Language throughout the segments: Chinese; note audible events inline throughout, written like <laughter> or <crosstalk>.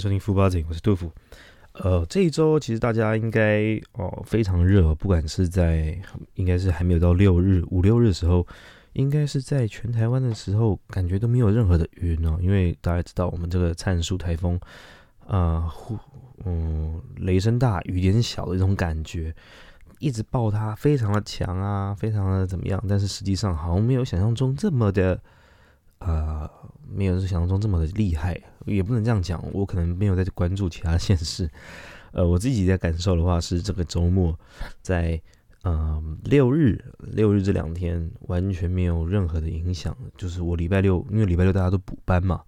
迎收听富八景，我是杜甫。呃，这一周其实大家应该哦非常热，不管是在应该是还没有到六日五六日的时候，应该是在全台湾的时候，感觉都没有任何的云哦，因为大家知道我们这个灿数台风，呃，嗯，雷声大雨点小的一种感觉，一直爆它非常的强啊，非常的怎么样，但是实际上好像没有想象中这么的。呃，没有想象中这么的厉害，也不能这样讲。我可能没有在关注其他县市。<laughs> 呃，我自己在感受的话是，这个周末在嗯六日六日这两天完全没有任何的影响。就是我礼拜六，因为礼拜六大家都补班嘛，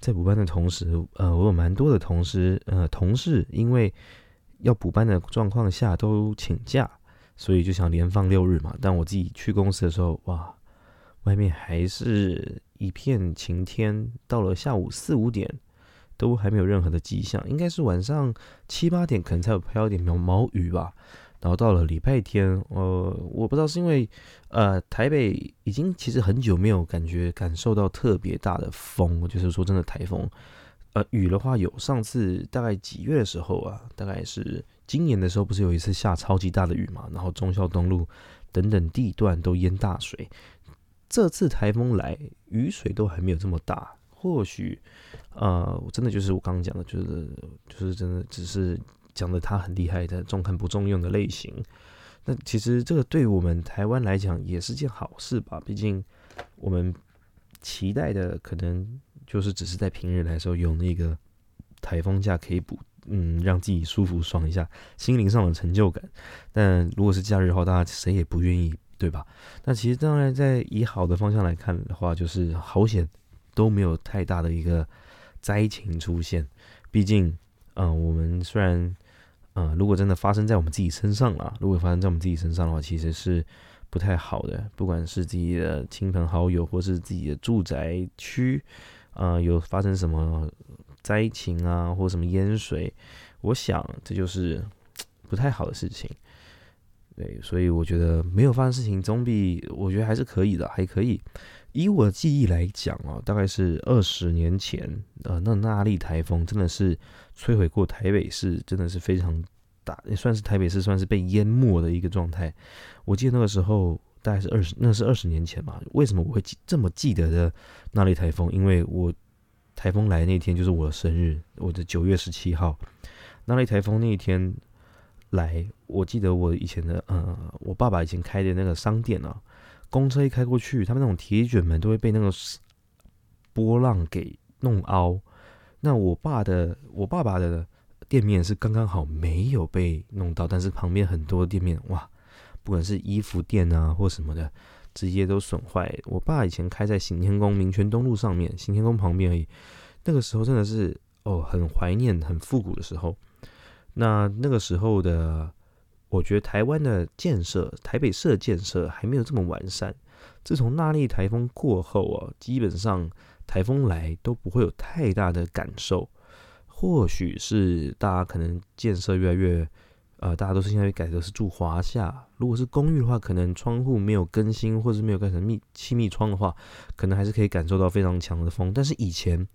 在补班的同时，呃，我有蛮多的同事，呃，同事因为要补班的状况下都请假，所以就想连放六日嘛。但我自己去公司的时候，哇，外面还是。一片晴天，到了下午四五点，都还没有任何的迹象，应该是晚上七八点可能才有飘一点毛毛雨吧。然后到了礼拜天，呃，我不知道是因为呃台北已经其实很久没有感觉感受到特别大的风，就是说真的台风。呃，雨的话有上次大概几月的时候啊，大概是今年的时候，不是有一次下超级大的雨嘛？然后忠孝东路等等地段都淹大水。这次台风来，雨水都还没有这么大。或许，呃，真的就是我刚刚讲的，就是就是真的只是讲的他很厉害的重看不重用的类型。那其实这个对我们台湾来讲也是件好事吧？毕竟我们期待的可能就是只是在平日来说有那个台风假可以补，嗯，让自己舒服爽一下，心灵上的成就感。但如果是假日的话，大家谁也不愿意。对吧？那其实当然，在以好的方向来看的话，就是好险都没有太大的一个灾情出现。毕竟，嗯，我们虽然，嗯，如果真的发生在我们自己身上了，如果发生在我们自己身上的话，其实是不太好的。不管是自己的亲朋好友，或是自己的住宅区，啊，有发生什么灾情啊，或什么淹水，我想这就是 <tsk> 不太好的事情。对，所以我觉得没有发生事情，总比我觉得还是可以的，还可以。以我的记忆来讲啊，大概是二十年前，呃，那那利台风真的是摧毁过台北市，真的是非常大，也算是台北市算是被淹没的一个状态。我记得那个时候大概是二十，那是二十年前嘛。为什么我会记这么记得的那利台风？因为我台风来那天就是我的生日，我的九月十七号，那利台风那一天。来，我记得我以前的，呃，我爸爸以前开的那个商店啊，公车一开过去，他们那种铁卷门都会被那个波浪给弄凹。那我爸的，我爸爸的店面是刚刚好没有被弄到，但是旁边很多店面，哇，不管是衣服店啊或什么的，直接都损坏。我爸以前开在行天宫民权东路上面，行天宫旁边而已。那个时候真的是，哦，很怀念，很复古的时候。那那个时候的，我觉得台湾的建设，台北市的建设还没有这么完善。自从那莉台风过后啊，基本上台风来都不会有太大的感受。或许是大家可能建设越来越，呃，大家都是现在改的是住华夏。如果是公寓的话，可能窗户没有更新，或是没有改成密气密窗的话，可能还是可以感受到非常强的风。但是以前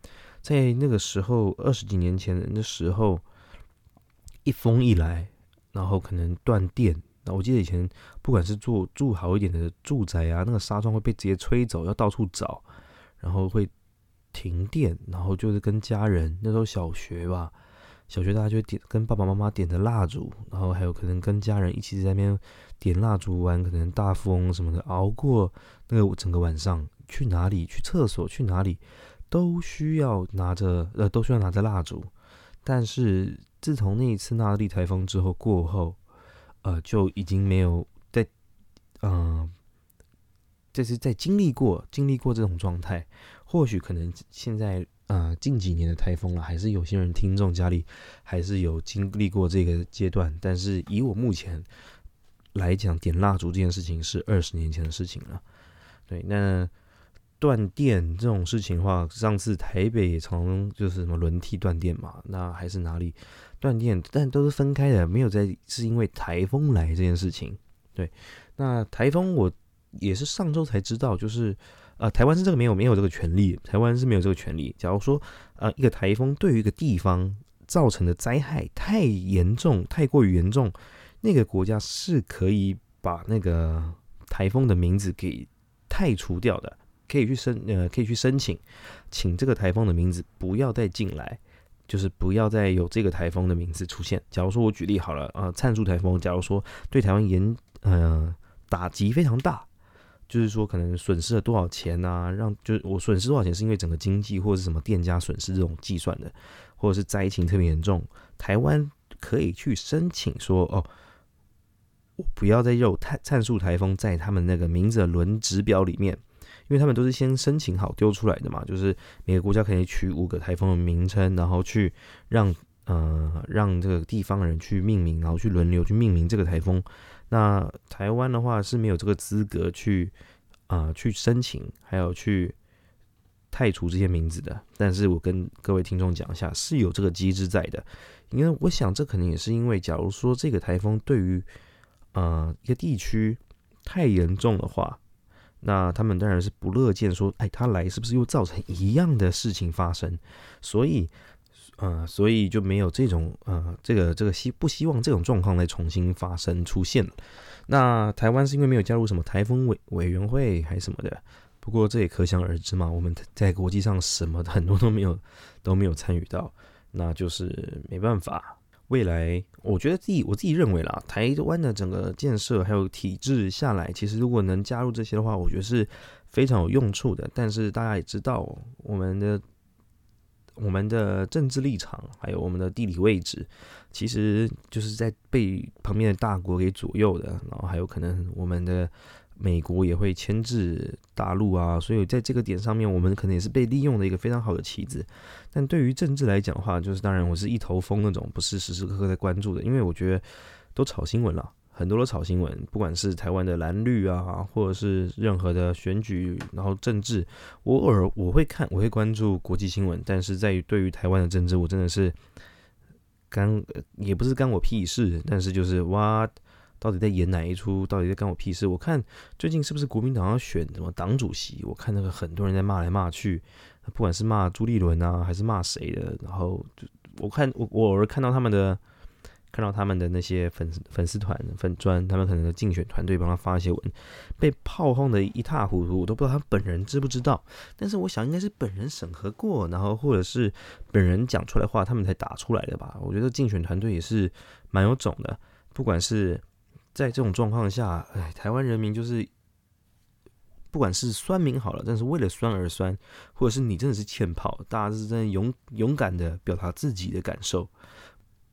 在那个时候，二十几年前的时候。一风一来，然后可能断电。那我记得以前，不管是住住好一点的住宅啊，那个纱窗会被直接吹走，要到处找，然后会停电。然后就是跟家人，那时候小学吧，小学大家就点跟爸爸妈妈点的蜡烛，然后还有可能跟家人一起在那边点蜡烛玩，可能大富翁什么的，熬过那个整个晚上。去哪里？去厕所？去哪里？都需要拿着呃，都需要拿着蜡烛，但是。自从那一次那莉台风之后过后，呃，就已经没有在，嗯，这是在经历过经历过这种状态。或许可能现在，呃，近几年的台风了，还是有些人听众家里还是有经历过这个阶段。但是以我目前来讲，点蜡烛这件事情是二十年前的事情了。对，那。断电这种事情的话，上次台北也常就是什么轮替断电嘛，那还是哪里断电，但都是分开的，没有在是因为台风来这件事情。对，那台风我也是上周才知道，就是呃，台湾是这个没有没有这个权利，台湾是没有这个权利。假如说呃，一个台风对于一个地方造成的灾害太严重，太过于严重，那个国家是可以把那个台风的名字给太除掉的，可以去申呃，可以去申请，请这个台风的名字不要再进来。就是不要再有这个台风的名字出现。假如说我举例好了，呃，灿数台风，假如说对台湾严呃打击非常大，就是说可能损失了多少钱啊？让就是我损失多少钱是因为整个经济或者是什么店家损失这种计算的，或者是灾情特别严重，台湾可以去申请说哦，我不要再有灿灿数台风在他们那个名字的轮值表里面。因为他们都是先申请好丢出来的嘛，就是每个国家可以取五个台风的名称，然后去让呃让这个地方的人去命名，然后去轮流去命名这个台风。那台湾的话是没有这个资格去啊去申请，还有去太除这些名字的。但是我跟各位听众讲一下，是有这个机制在的。因为我想这可能也是因为，假如说这个台风对于呃一个地区太严重的话。那他们当然是不乐见说，哎，他来是不是又造成一样的事情发生？所以，呃，所以就没有这种，呃，这个这个希不希望这种状况再重新发生出现。那台湾是因为没有加入什么台风委委员会还是什么的，不过这也可想而知嘛。我们在国际上什么很多都没有都没有参与到，那就是没办法。未来，我觉得自己我自己认为啦，台湾的整个建设还有体制下来，其实如果能加入这些的话，我觉得是非常有用处的。但是大家也知道，我们的我们的政治立场还有我们的地理位置，其实就是在被旁边的大国给左右的。然后还有可能我们的。美国也会牵制大陆啊，所以在这个点上面，我们可能也是被利用的一个非常好的棋子。但对于政治来讲的话，就是当然我是一头风那种，不是时时刻刻在关注的，因为我觉得都炒新闻了，很多都炒新闻，不管是台湾的蓝绿啊，或者是任何的选举，然后政治，我偶尔我会看，我会关注国际新闻，但是在于对于台湾的政治，我真的是干也不是干我屁事，但是就是哇。到底在演哪一出？到底在干我屁事？我看最近是不是国民党要选什么党主席？我看那个很多人在骂来骂去，不管是骂朱立伦啊，还是骂谁的，然后就我看我我偶尔看到他们的，看到他们的那些粉粉丝团粉砖，他们可能的竞选团队帮他发一些文，被炮轰的一塌糊涂，我都不知道他本人知不知道。但是我想应该是本人审核过，然后或者是本人讲出来话，他们才打出来的吧。我觉得竞选团队也是蛮有种的，不管是。在这种状况下，哎，台湾人民就是，不管是酸民好了，但是为了酸而酸，或者是你真的是欠炮，大家是真的勇勇敢的表达自己的感受。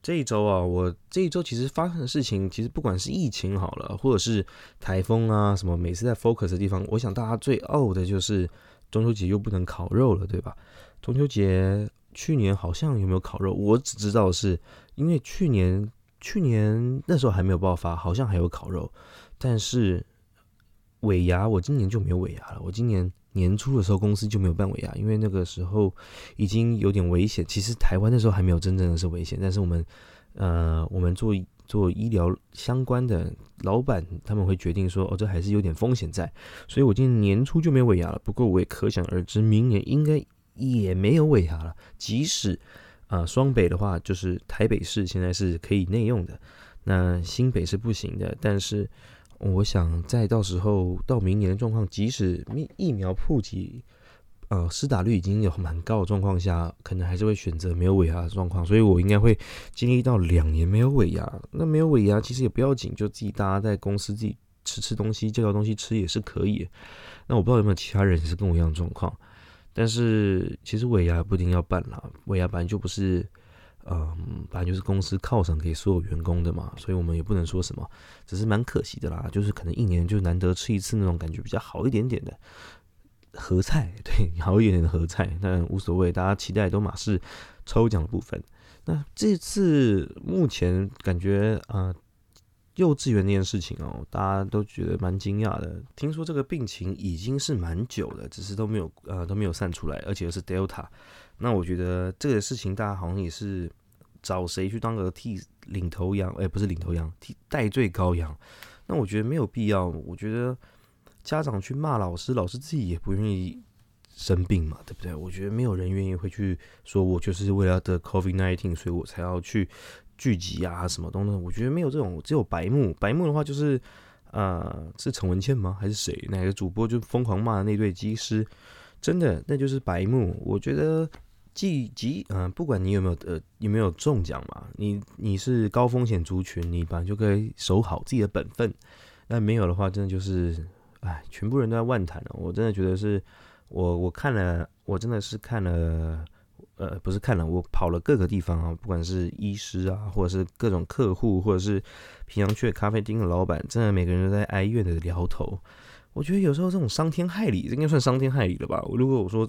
这一周啊，我这一周其实发生的事情，其实不管是疫情好了，或者是台风啊什么，每次在 focus 的地方，我想大家最呕的就是中秋节又不能烤肉了，对吧？中秋节去年好像有没有烤肉？我只知道是因为去年。去年那时候还没有爆发，好像还有烤肉，但是尾牙我今年就没有尾牙了。我今年年初的时候公司就没有办尾牙，因为那个时候已经有点危险。其实台湾那时候还没有真正的是危险，但是我们呃，我们做做医疗相关的老板他们会决定说，哦，这还是有点风险在，所以我今年年初就没有尾牙了。不过我也可想而知，明年应该也没有尾牙了，即使。啊，双北的话就是台北市现在是可以内用的，那新北是不行的。但是我想在到时候到明年的状况，即使疫疫苗普及，呃，施打率已经有蛮高的状况下，可能还是会选择没有尾牙的状况。所以我应该会经历到两年没有尾牙。那没有尾牙其实也不要紧，就自己大家在公司自己吃吃东西，叫叫东西吃也是可以。那我不知道有没有其他人是跟我一样状况。但是其实尾牙不一定要办啦，尾牙本来就不是，嗯，本来就是公司犒赏给所有员工的嘛，所以我们也不能说什么，只是蛮可惜的啦，就是可能一年就难得吃一次那种感觉比较好一点点的合菜，<laughs> 对，好一点点的合菜，但无所谓，大家期待都马是抽奖的部分。那这次目前感觉啊。幼稚园那件事情哦，大家都觉得蛮惊讶的。听说这个病情已经是蛮久了，只是都没有呃都没有散出来，而且是 Delta。那我觉得这个事情大家好像也是找谁去当个替领头羊？哎，不是领头羊，替代罪羔羊。那我觉得没有必要。我觉得家长去骂老师，老师自己也不愿意生病嘛，对不对？我觉得没有人愿意会去说，我就是为了得 COVID nineteen，所以我才要去聚集啊，什么东西？我觉得没有这种，只有白目。白目的话就是，呃，是陈文茜吗？还是谁？哪个主播就疯狂骂那对机师？真的，那就是白目。我觉得。即即嗯，不管你有没有呃有没有中奖嘛，你你是高风险族群，你本来就可以守好自己的本分。那没有的话，真的就是，哎，全部人都在万谈了。我真的觉得是，我我看了，我真的是看了，呃，不是看了，我跑了各个地方啊，不管是医师啊，或者是各种客户，或者是平阳区咖啡厅的老板，真的每个人都在哀怨的摇头。我觉得有时候这种伤天害理，应该算伤天害理了吧？如果我说。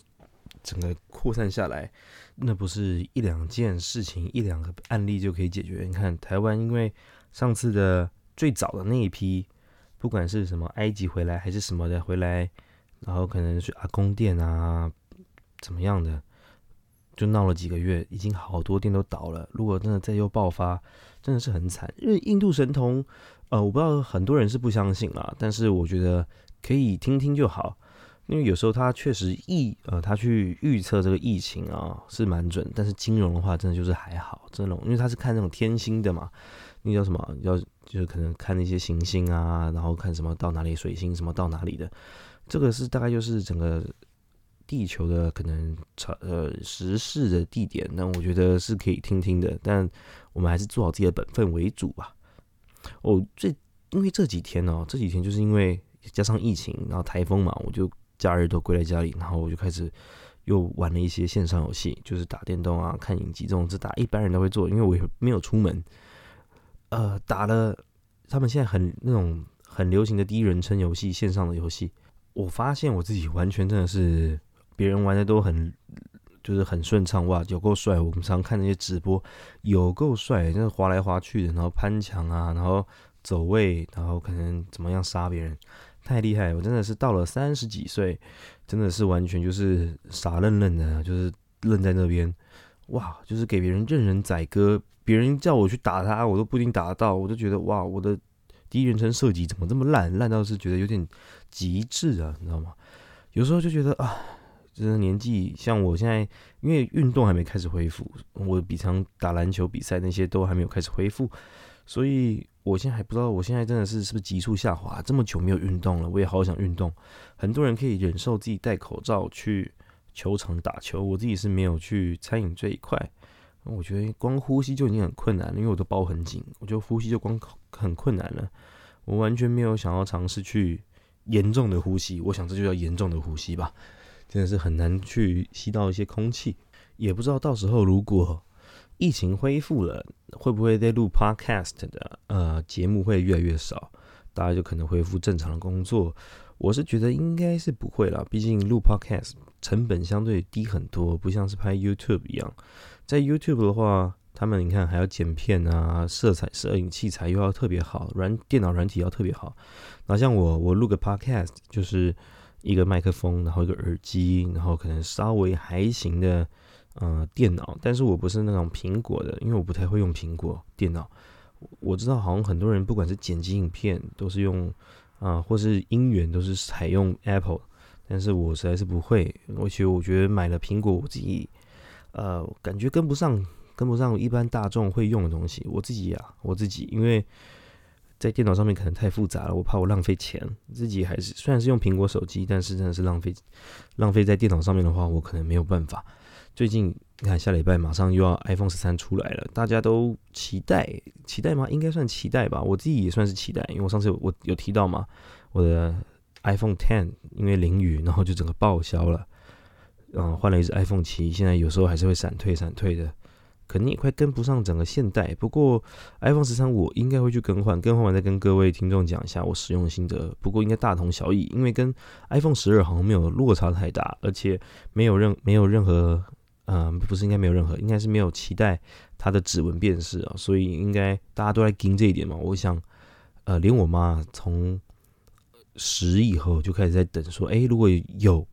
整个扩散下来，那不是一两件事情、一两个案例就可以解决。你看台湾，因为上次的最早的那一批，不管是什么埃及回来还是什么的回来，然后可能是阿公店啊，怎么样的，就闹了几个月，已经好多店都倒了。如果真的再又爆发，真的是很惨。因为印度神童，呃，我不知道很多人是不相信啦，但是我觉得可以听听就好。因为有时候他确实疫呃，他去预测这个疫情啊是蛮准，但是金融的话真的就是还好，这种因为他是看那种天星的嘛，那叫什么？要就是可能看那些行星啊，然后看什么到哪里水星什么到哪里的，这个是大概就是整个地球的可能呃时事的地点，那我觉得是可以听听的，但我们还是做好自己的本分为主吧。哦，这因为这几天哦，这几天就是因为加上疫情，然后台风嘛，我就。假日都归在家里，然后我就开始又玩了一些线上游戏，就是打电动啊、看影集这种，只打一般人都会做，因为我也没有出门。呃，打了他们现在很那种很流行的第一人称游戏，线上的游戏，我发现我自己完全真的是别人玩的都很就是很顺畅哇，有够帅！我们常看那些直播，有够帅，真的滑来滑去的，然后攀墙啊，然后走位，然后可能怎么样杀别人。太厉害！我真的是到了三十几岁，真的是完全就是傻愣愣的，就是愣在那边，哇，就是给别人任人宰割。别人叫我去打他，我都不一定打得到。我就觉得哇，我的第一人称射击怎么这么烂？烂到是觉得有点极致啊，你知道吗？有时候就觉得啊，就是年纪像我现在，因为运动还没开始恢复，我比常打篮球比赛那些都还没有开始恢复，所以。我现在还不知道，我现在真的是是不是急速下滑？这么久没有运动了，我也好想运动。很多人可以忍受自己戴口罩去球场打球，我自己是没有去餐饮这一块。我觉得光呼吸就已经很困难了，因为我都包很紧，我觉得呼吸就光很困难了。我完全没有想要尝试去严重的呼吸，我想这就叫严重的呼吸吧。真的是很难去吸到一些空气，也不知道到时候如果。疫情恢复了，会不会在录 podcast 的呃节目会越来越少？大家就可能恢复正常的工作。我是觉得应该是不会了，毕竟录 podcast 成本相对低很多，不像是拍 YouTube 一样。在 YouTube 的话，他们你看还要剪片啊，色彩、摄影器材又要特别好，软电脑软体要特别好。那像我，我录个 podcast 就是一个麦克风，然后一个耳机，然后可能稍微还行的。呃，电脑，但是我不是那种苹果的，因为我不太会用苹果电脑。我知道好像很多人不管是剪辑影片都是用啊，或是音源都是采用 Apple，但是我实在是不会，而且我觉得买了苹果，我自己呃感觉跟不上，跟不上一般大众会用的东西。我自己啊，我自己因为在电脑上面可能太复杂了，我怕我浪费钱。自己还是虽然是用苹果手机，但是真的是浪费浪费在电脑上面的话，我可能没有办法。最近你看，下礼拜马上又要 iPhone 十三出来了，大家都期待，期待吗？应该算期待吧。我自己也算是期待，因为我上次我有提到嘛，我的 iPhone Ten 因为淋雨，然后就整个报销了，嗯，换了一只 iPhone 七，现在有时候还是会闪退闪退的，肯定也快跟不上整个现代。不过 iPhone 十三我应该会去更换，更换完再跟各位听众讲一下我使用的心得。不过应该大同小异，因为跟 iPhone 十二好像没有落差太大，而且没有任没有任何。嗯，不是，应该没有任何，应该是没有期待它的指纹辨识啊，所以应该大家都在盯这一点嘛。我想，呃，连我妈从十以后就开始在等，说，哎，如果有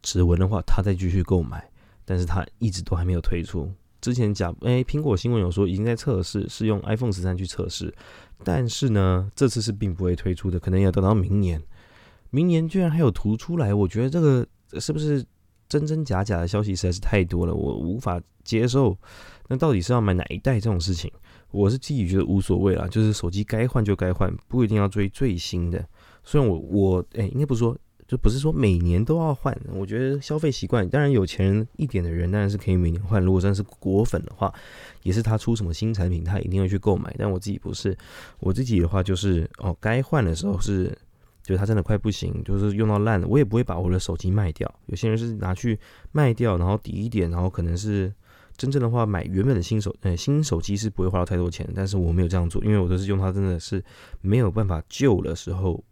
指纹的话，她再继续购买，但是她一直都还没有推出。之前讲，哎，苹果新闻有说已经在测试，是用 iPhone 十三去测试，但是呢，这次是并不会推出的，可能要等到明年。明年居然还有图出来，我觉得这个是不是真真假假的消息实在是太多了，我无法接受。那到底是要买哪一代这种事情，我是自己觉得无所谓啦，就是手机该换就该换，不一定要追最新的。虽然我我哎，应该不是说。就不是说每年都要换，我觉得消费习惯，当然有钱人一点的人当然是可以每年换。如果真是果粉的话，也是他出什么新产品，他一定会去购买。但我自己不是，我自己的话就是哦，该换的时候是，就是他真的快不行，就是用到烂了，我也不会把我的手机卖掉。有些人是拿去卖掉，然后抵一点，然后可能是真正的话买原本的新手，呃，新手机是不会花到太多钱。但是我没有这样做，因为我都是用它，真的是没有办法救的时候。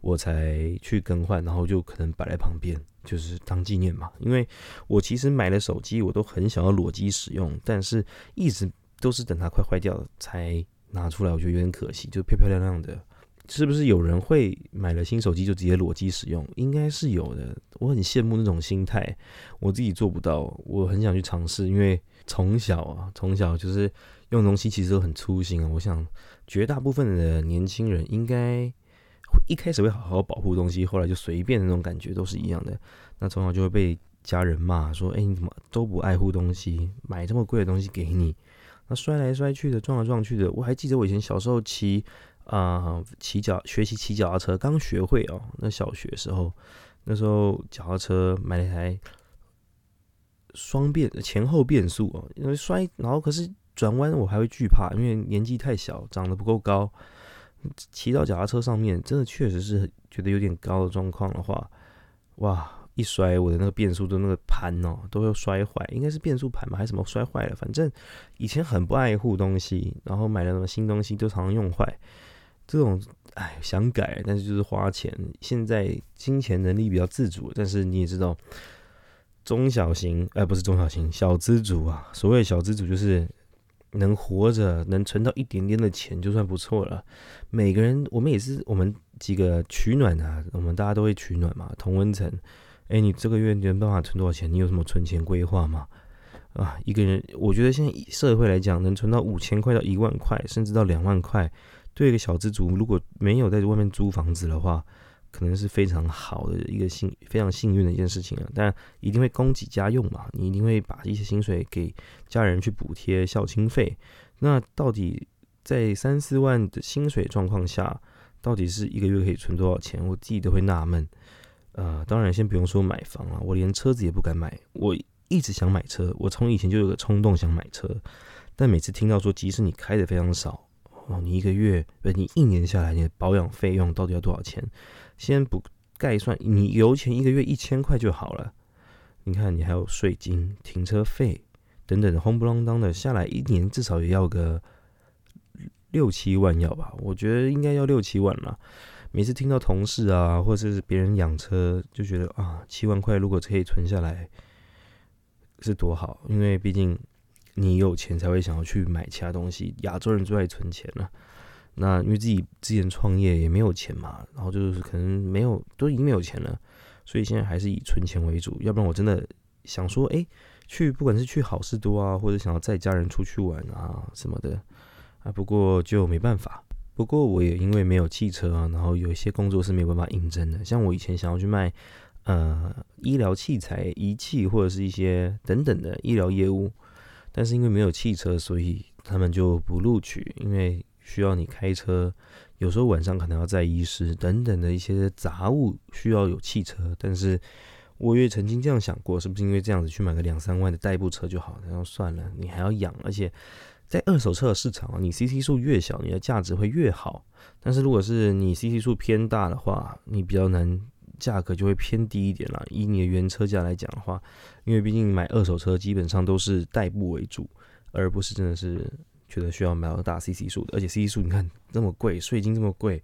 我才去更换，然后就可能摆在旁边，就是当纪念嘛。因为我其实买了手机，我都很想要裸机使用，但是一直都是等它快坏掉才拿出来，我觉得有点可惜，就漂漂亮亮的。是不是有人会买了新手机就直接裸机使用？应该是有的。我很羡慕那种心态，我自己做不到，我很想去尝试。因为从小啊，从小就是用东西其实都很粗心啊。我想绝大部分的年轻人应该。一开始会好好保护东西，后来就随便的那种感觉都是一样的。那从小就会被家人骂说：“哎，你怎么都不爱护东西？买这么贵的东西给你，那摔来摔去的，撞来撞去的。”我还记得我以前小时候骑啊骑脚学习骑脚踏车，刚学会哦，那小学时候，那时候脚踏车买了一台双变前后变速哦，因为摔，然后可是转弯我还会惧怕，因为年纪太小，长得不够高。骑到脚踏车上面，真的确实是觉得有点高的状况的话，哇，一摔我的那个变速的那个盘哦，都会摔坏，应该是变速盘吧，还是什么摔坏了？反正以前很不爱护东西，然后买了什么新东西都常常用坏。这种哎，想改，但是就是花钱。现在金钱能力比较自主，但是你也知道，中小型哎，不是中小型，小资主啊，所谓小资主就是。能活着，能存到一点点的钱就算不错了。每个人，我们也是我们几个取暖啊，我们大家都会取暖嘛，同温层。哎，你这个月你有办法存多少钱？你有什么存钱规划吗？啊，一个人，我觉得现在社会来讲，能存到五千块到一万块，甚至到两万块，对一个小资族，如果没有在外面租房子的话。可能是非常好的一个幸非常幸运的一件事情啊，但一定会供给家用嘛，你一定会把一些薪水给家人去补贴孝亲费。那到底在三四万的薪水状况下，到底是一个月可以存多少钱？我自己都会纳闷。呃，当然先不用说买房了，我连车子也不敢买。我一直想买车，我从以前就有个冲动想买车，但每次听到说，即使你开的非常少，哦，你一个月不，你一年下来你的保养费用到底要多少钱？先不概算，你油钱一个月一千块就好了。你看，你还有税金、停车费等等的，轰不啷当的下来，一年至少也要个六七万要吧？我觉得应该要六七万了。每次听到同事啊，或者是别人养车，就觉得啊，七万块如果可以存下来，是多好。因为毕竟你有钱才会想要去买其他东西。亚洲人最爱存钱了。那因为自己之前创业也没有钱嘛，然后就是可能没有都已经没有钱了，所以现在还是以存钱为主。要不然我真的想说，哎，去不管是去好事多啊，或者想要载家人出去玩啊什么的啊，不过就没办法。不过我也因为没有汽车啊，然后有一些工作是没有办法应征的。像我以前想要去卖呃医疗器材、仪器或者是一些等等的医疗业务，但是因为没有汽车，所以他们就不录取，因为。需要你开车，有时候晚上可能要载医师等等的一些杂物，需要有汽车。但是我也曾经这样想过，是不是因为这样子去买个两三万的代步车就好？然后算了，你还要养，而且在二手车市场，你 CC 数越小，你的价值会越好。但是如果是你 CC 数偏大的话，你比较难，价格就会偏低一点了。以你的原车价来讲的话，因为毕竟买二手车基本上都是代步为主，而不是真的是。觉得需要买到大 CC 数的，而且 CC 数你看这么贵，税金这么贵，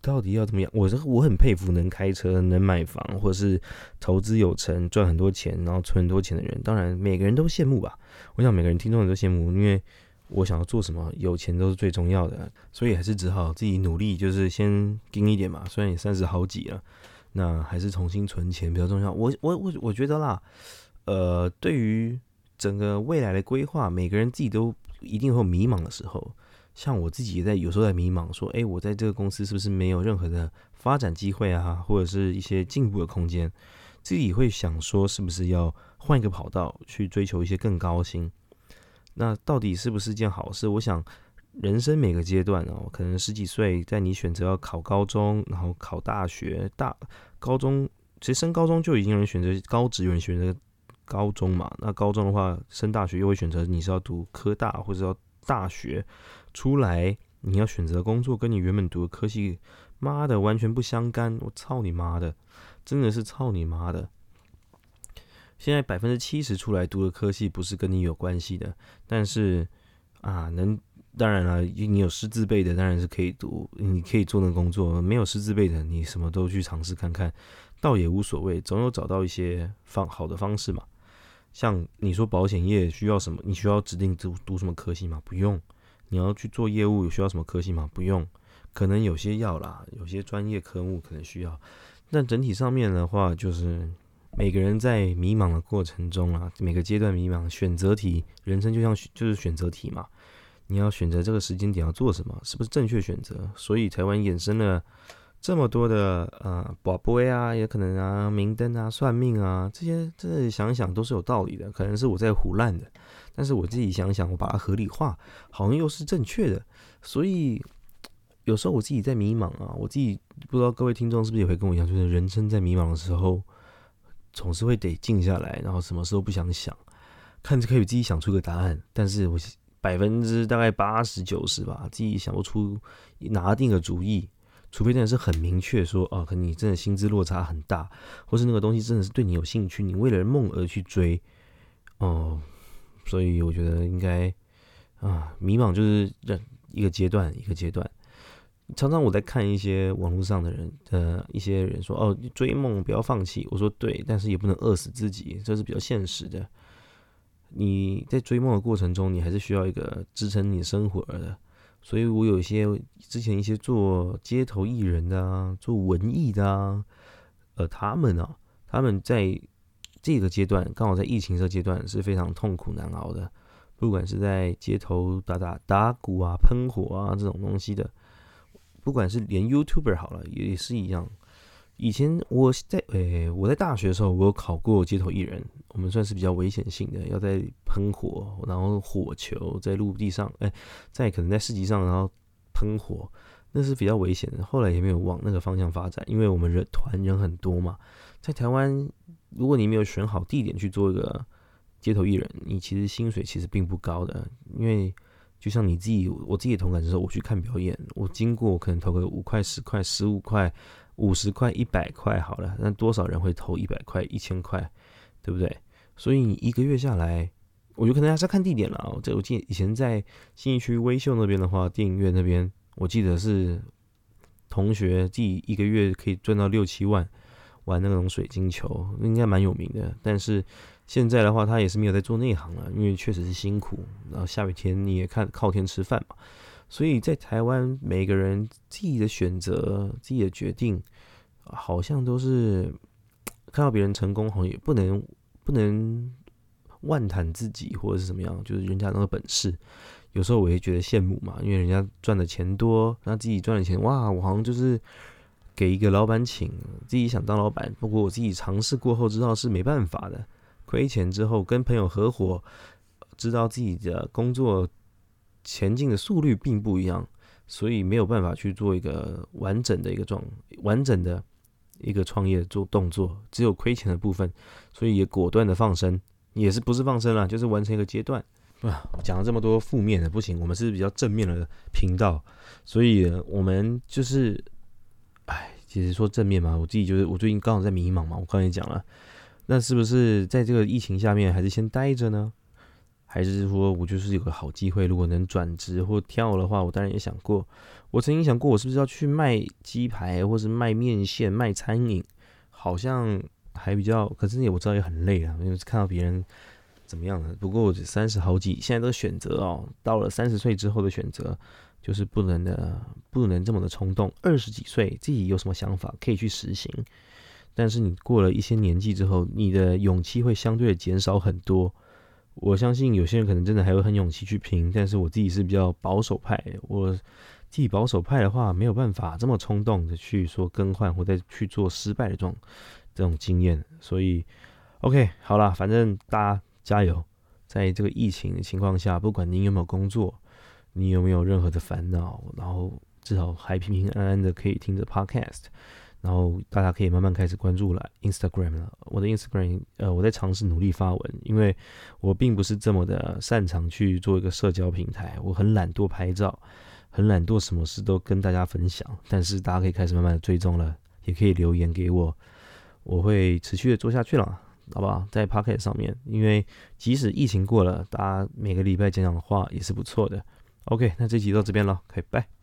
到底要怎么样？我这我很佩服能开车、能买房，或者是投资有成、赚很多钱，然后存很多钱的人。当然每个人都羡慕吧。我想每个人听众人都羡慕，因为我想要做什么，有钱都是最重要的，所以还是只好自己努力，就是先盯一点嘛。虽然也三十好几了，那还是重新存钱比较重要。我我我我觉得啦，呃，对于整个未来的规划，每个人自己都。一定会有迷茫的时候，像我自己也在有时候在迷茫，说，哎，我在这个公司是不是没有任何的发展机会啊，或者是一些进步的空间？自己会想说，是不是要换一个跑道去追求一些更高薪？那到底是不是件好事？我想，人生每个阶段哦，可能十几岁，在你选择要考高中，然后考大学，大高中其实升高中就已经有人选择高职，有人选择高中嘛。那高中的话，升大学又会选择你是要读科大或者要大学。出来，你要选择工作跟你原本读的科系，妈的完全不相干！我操你妈的，真的是操你妈的！现在百分之七十出来读的科系不是跟你有关系的，但是啊，能当然了，你有师资辈的当然是可以读，你可以做那工作；没有师资辈的，你什么都去尝试看看，倒也无所谓，总有找到一些方好的方式嘛。像你说保险业需要什么？你需要指定读读什么科系吗？不用。你要去做业务，有需要什么科系吗？不用，可能有些要啦，有些专业科目可能需要。但整体上面的话，就是每个人在迷茫的过程中啊，每个阶段迷茫，选择题，人生就像就是选择题嘛。你要选择这个时间点要做什么，是不是正确选择？所以台湾衍生了这么多的呃宝贝啊，也可能啊明灯啊算命啊这些，这想想都是有道理的，可能是我在胡乱的。但是我自己想想，我把它合理化，好像又是正确的。所以有时候我自己在迷茫啊，我自己不知道各位听众是不是也会跟我一样，就是人生在迷茫的时候，总是会得静下来，然后什么时候不想想，看着可以自己想出个答案。但是我百分之大概八十九十吧，自己想不出拿定个主意，除非真的是很明确说，哦，可能你真的薪资落差很大，或是那个东西真的是对你有兴趣，你为了梦而去追，哦。所以我觉得应该啊，迷茫就是这一个阶段一个阶段。常常我在看一些网络上的人的一些人说哦，追梦不要放弃。我说对，但是也不能饿死自己，这是比较现实的。你在追梦的过程中，你还是需要一个支撑你生活的。所以我有一些之前一些做街头艺人的啊，做文艺的啊，呃，他们啊，他们在。这个阶段刚好在疫情这阶段是非常痛苦难熬的，不管是在街头打打打鼓啊、喷火啊这种东西的，不管是连 YouTuber 好了也是一样。以前我在诶我在大学的时候，我有考过街头艺人，我们算是比较危险性的，要在喷火，然后火球在陆地上，哎，在可能在市集上，然后喷火，那是比较危险的。后来也没有往那个方向发展，因为我们人团人很多嘛，在台湾。如果你没有选好地点去做一个街头艺人，你其实薪水其实并不高的。因为就像你自己，我自己的同感就是，我去看表演，我经过可能投个五块、十块、十五块、五十块、一百块好了，那多少人会投一百块、一千块，对不对？所以你一个月下来，我觉得可能还是要看地点了。这我记以前在新义区微秀那边的话，电影院那边，我记得是同学自己一个月可以赚到六七万。玩那种水晶球应该蛮有名的，但是现在的话，他也是没有在做内行了，因为确实是辛苦。然后下雨天你也看靠天吃饭嘛，所以在台湾每个人自己的选择、自己的决定，好像都是看到别人成功，好像也不能不能万谈自己或者是怎么样，就是人家那个本事，有时候我也觉得羡慕嘛，因为人家赚的钱多，那自己赚的钱哇，我好像就是。给一个老板请，自己想当老板，不过我自己尝试过后知道是没办法的，亏钱之后跟朋友合伙，知道自己的工作前进的速率并不一样，所以没有办法去做一个完整的一个状完整的一个创业做动作，只有亏钱的部分，所以也果断的放生，也是不是放生了，就是完成一个阶段。啊，讲了这么多负面的，不行，我们是比较正面的频道，所以我们就是。哎，其实说正面嘛，我自己就是我最近刚好在迷茫嘛，我刚才讲了，那是不是在这个疫情下面还是先待着呢？还是说我就是有个好机会，如果能转职或跳的话，我当然也想过。我曾经想过，我是不是要去卖鸡排，或是卖面线、卖餐饮，好像还比较，可是也我知道也很累啊，因为看到别人怎么样的。不过我三十好几，现在都选择哦，到了三十岁之后的选择。就是不能的，不能这么的冲动。二十几岁自己有什么想法可以去实行，但是你过了一些年纪之后，你的勇气会相对的减少很多。我相信有些人可能真的还有很勇气去拼，但是我自己是比较保守派。我自己保守派的话，没有办法这么冲动的去说更换或者去做失败的这种这种经验。所以，OK，好了，反正大家加油。在这个疫情的情况下，不管您有没有工作，你有没有任何的烦恼，然后至少还平平安安的可以听着 Podcast。然后大家可以慢慢开始关注了 Instagram 了。我的 Instagram，呃，我在尝试努力发文，因为我并不是这么的擅长去做一个社交平台，我很懒惰拍照，很懒惰，什么事都跟大家分享。但是大家可以开始慢慢的追踪了，也可以留言给我，我会持续的做下去了，好不好？在 Pocket 上面，因为即使疫情过了，大家每个礼拜讲讲话也是不错的。OK，那这集到这边了，可以拜。